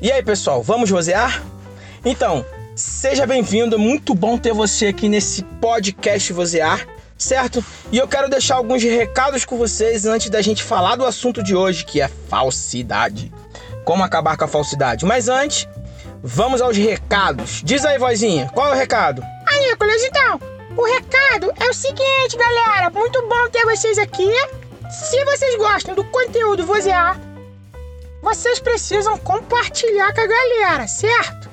E aí, pessoal, vamos vozear? Então, seja bem-vindo, muito bom ter você aqui nesse podcast Vozear, certo? E eu quero deixar alguns recados com vocês antes da gente falar do assunto de hoje, que é falsidade. Como acabar com a falsidade. Mas antes, vamos aos recados. Diz aí, vozinha, qual é o recado? Aí, Nicolas, então, o recado é o seguinte, galera. Muito bom ter vocês aqui. Se vocês gostam do conteúdo Vozear, vocês precisam compartilhar com a galera, certo?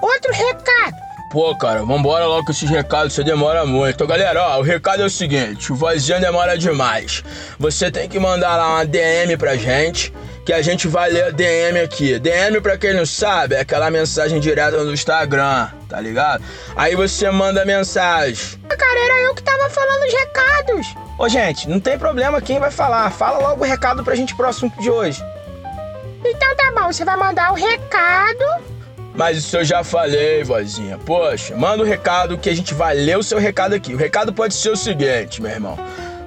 Outro recado. Pô, cara, vambora logo com esses recados, você demora muito. Então, galera, ó, o recado é o seguinte: o vozinha demora demais. Você tem que mandar lá uma DM pra gente, que a gente vai ler a DM aqui. DM, pra quem não sabe, é aquela mensagem direta no Instagram, tá ligado? Aí você manda mensagem. Cara, era eu que tava falando os recados. Ô, gente, não tem problema quem vai falar. Fala logo o recado pra gente pro assunto de hoje. Então tá bom, você vai mandar o recado. Mas isso eu já falei, vozinha. Poxa, manda o recado que a gente vai ler o seu recado aqui. O recado pode ser o seguinte, meu irmão.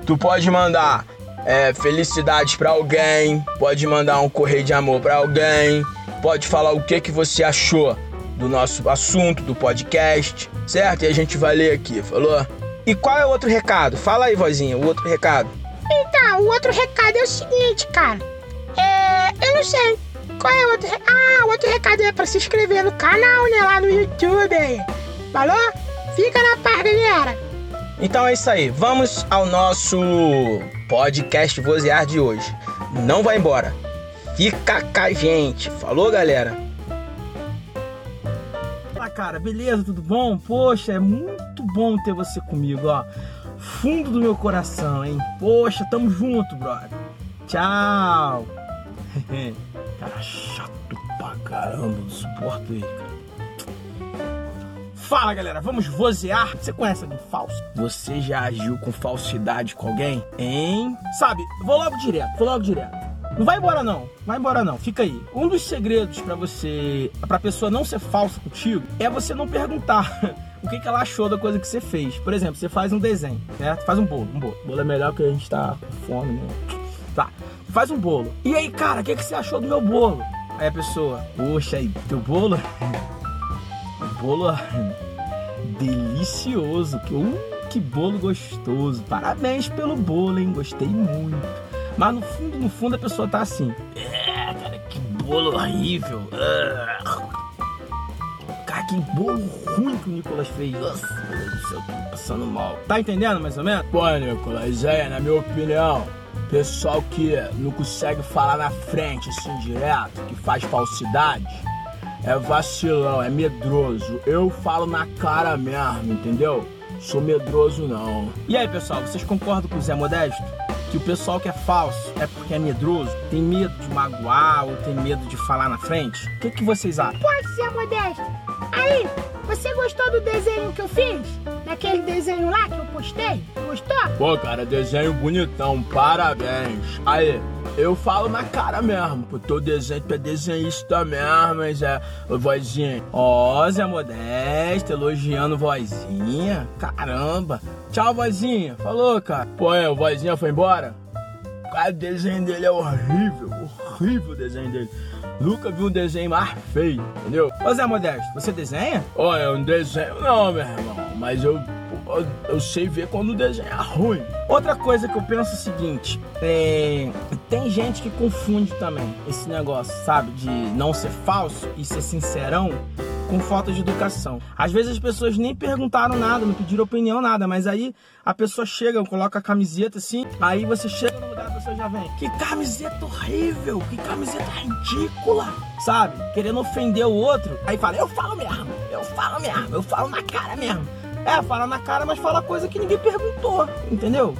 Tu pode mandar é, felicidades para alguém, pode mandar um correio de amor para alguém, pode falar o que que você achou do nosso assunto, do podcast, certo? E a gente vai ler aqui, falou? E qual é o outro recado? Fala aí, vozinha, o outro recado. Então, o outro recado é o seguinte, cara. Eu não sei. Qual é o outro. Ah, o outro recado é pra se inscrever no canal, né? Lá no YouTube. aí. Falou? Fica na par, galera. Então é isso aí, vamos ao nosso podcast Vozear de hoje. Não vai embora, fica com a gente. Falou, galera? Fala, cara, beleza? Tudo bom? Poxa, é muito bom ter você comigo, ó. Fundo do meu coração, hein? Poxa, tamo junto, brother. Tchau. Cara chato pra caramba, não suporto ele, cara. Fala, galera, vamos vozear. Você conhece alguém falso? Você já agiu com falsidade com alguém? Hein? Sabe, vou logo direto, vou logo direto. Não vai embora não, vai embora não, fica aí. Um dos segredos pra você, pra pessoa não ser falsa contigo, é você não perguntar o que, que ela achou da coisa que você fez. Por exemplo, você faz um desenho, certo? Faz um bolo, um bolo. O bolo é melhor que a gente tá com fome, né? Faz um bolo. E aí, cara, o que, que você achou do meu bolo? Aí a pessoa, poxa, aí, teu bolo? Bolo delicioso. Que, uh, que bolo gostoso. Parabéns pelo bolo, hein? Gostei muito. Mas no fundo, no fundo, a pessoa tá assim. É, cara, que bolo horrível. Ah. Cara, que bolo ruim que o Nicolas fez. Nossa, meu Deus do céu, tô passando mal. Tá entendendo mais ou menos? Pô, Nicolas, é, na minha opinião, pessoal que não consegue falar na frente, assim, direto, que faz falsidade, é vacilão, é medroso. Eu falo na cara mesmo, entendeu? Sou medroso não. E aí, pessoal, vocês concordam com o Zé Modesto? Que o pessoal que é falso é porque é medroso, tem medo de magoar ou tem medo de falar na frente? O que, que vocês acham? Pode ser modesto. Aí, você gostou do desenho que eu fiz? Daquele desenho lá que eu postei? Gostou? Pô, cara, desenho bonitão, parabéns. Aí, eu falo na cara mesmo, pô, teu desenho, tu é desenhista mesmo, mas é, ô, vozinha. Ó, Zé Modesto, elogiando vozinha. Caramba. Tchau, vozinha. Falou, cara. Pô, é, o vozinha foi embora? Cara, o desenho dele é horrível, horrível o desenho dele. Nunca vi um desenho mais feio, entendeu? Ô, Zé Modesto, você desenha? Olha, um desenho não, meu irmão, mas eu, eu, eu sei ver quando o desenho é ruim. Outra coisa que eu penso é o seguinte, é, tem gente que confunde também esse negócio, sabe, de não ser falso e ser sincerão com falta de educação. Às vezes as pessoas nem perguntaram nada, não pediram opinião, nada, mas aí a pessoa chega, coloca a camiseta assim, aí você chega no lugar, a pessoa já vem. Que camiseta horrível, que camiseta ridícula, sabe? Querendo ofender o outro, aí fala, eu falo mesmo, eu falo mesmo, eu falo na cara mesmo. É, fala na cara, mas fala coisa que ninguém perguntou, entendeu?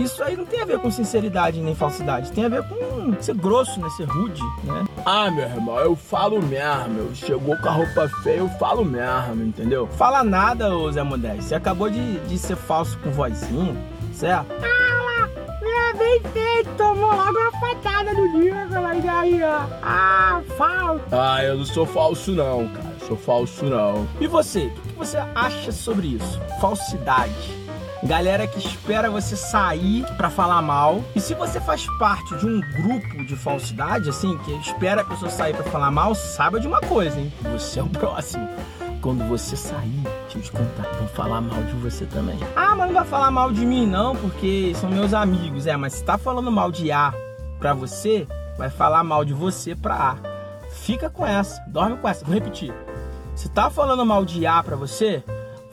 Isso aí não tem a ver com sinceridade nem falsidade, tem a ver com ser grosso, né? Ser rude, né? Ah, meu irmão, eu falo mesmo. Eu chegou com a roupa feia, eu falo mesmo, entendeu? Fala nada, ô Zé Modesto. Você acabou de, de ser falso com vozinho, certo? Ah, bem feito. Tomou logo uma patada do Nicolas aí, ó. Ah, falta. Ah, eu não sou falso não, cara. Sou falso não. E você? O que você acha sobre isso? Falsidade. Galera que espera você sair para falar mal. E se você faz parte de um grupo de falsidade, assim, que espera a pessoa sair para falar mal, saiba de uma coisa, hein? Você é o próximo. Quando você sair, deixa eu vão falar mal de você também. Ah, mas não vai falar mal de mim não, porque são meus amigos. É, mas se tá falando mal de A pra você, vai falar mal de você pra A. Fica com essa, dorme com essa. Vou repetir. Se tá falando mal de A pra você,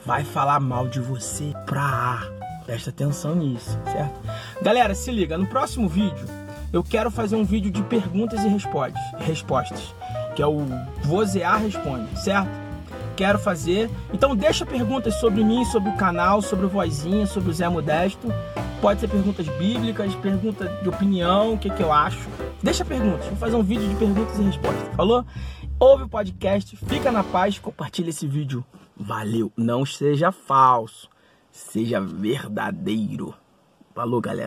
vai falar mal de você pra A. Presta atenção nisso, certo? Galera, se liga, no próximo vídeo eu quero fazer um vídeo de perguntas e respostas, respostas que é o Vozear Responde, certo? quero fazer. Então deixa perguntas sobre mim, sobre o canal, sobre o Vozinha, sobre o Zé Modesto. Pode ser perguntas bíblicas, pergunta de opinião, o que, que eu acho. Deixa perguntas, vou fazer um vídeo de perguntas e respostas, falou? Ouve o podcast, fica na paz, compartilha esse vídeo. Valeu, não seja falso, seja verdadeiro. Falou, galera.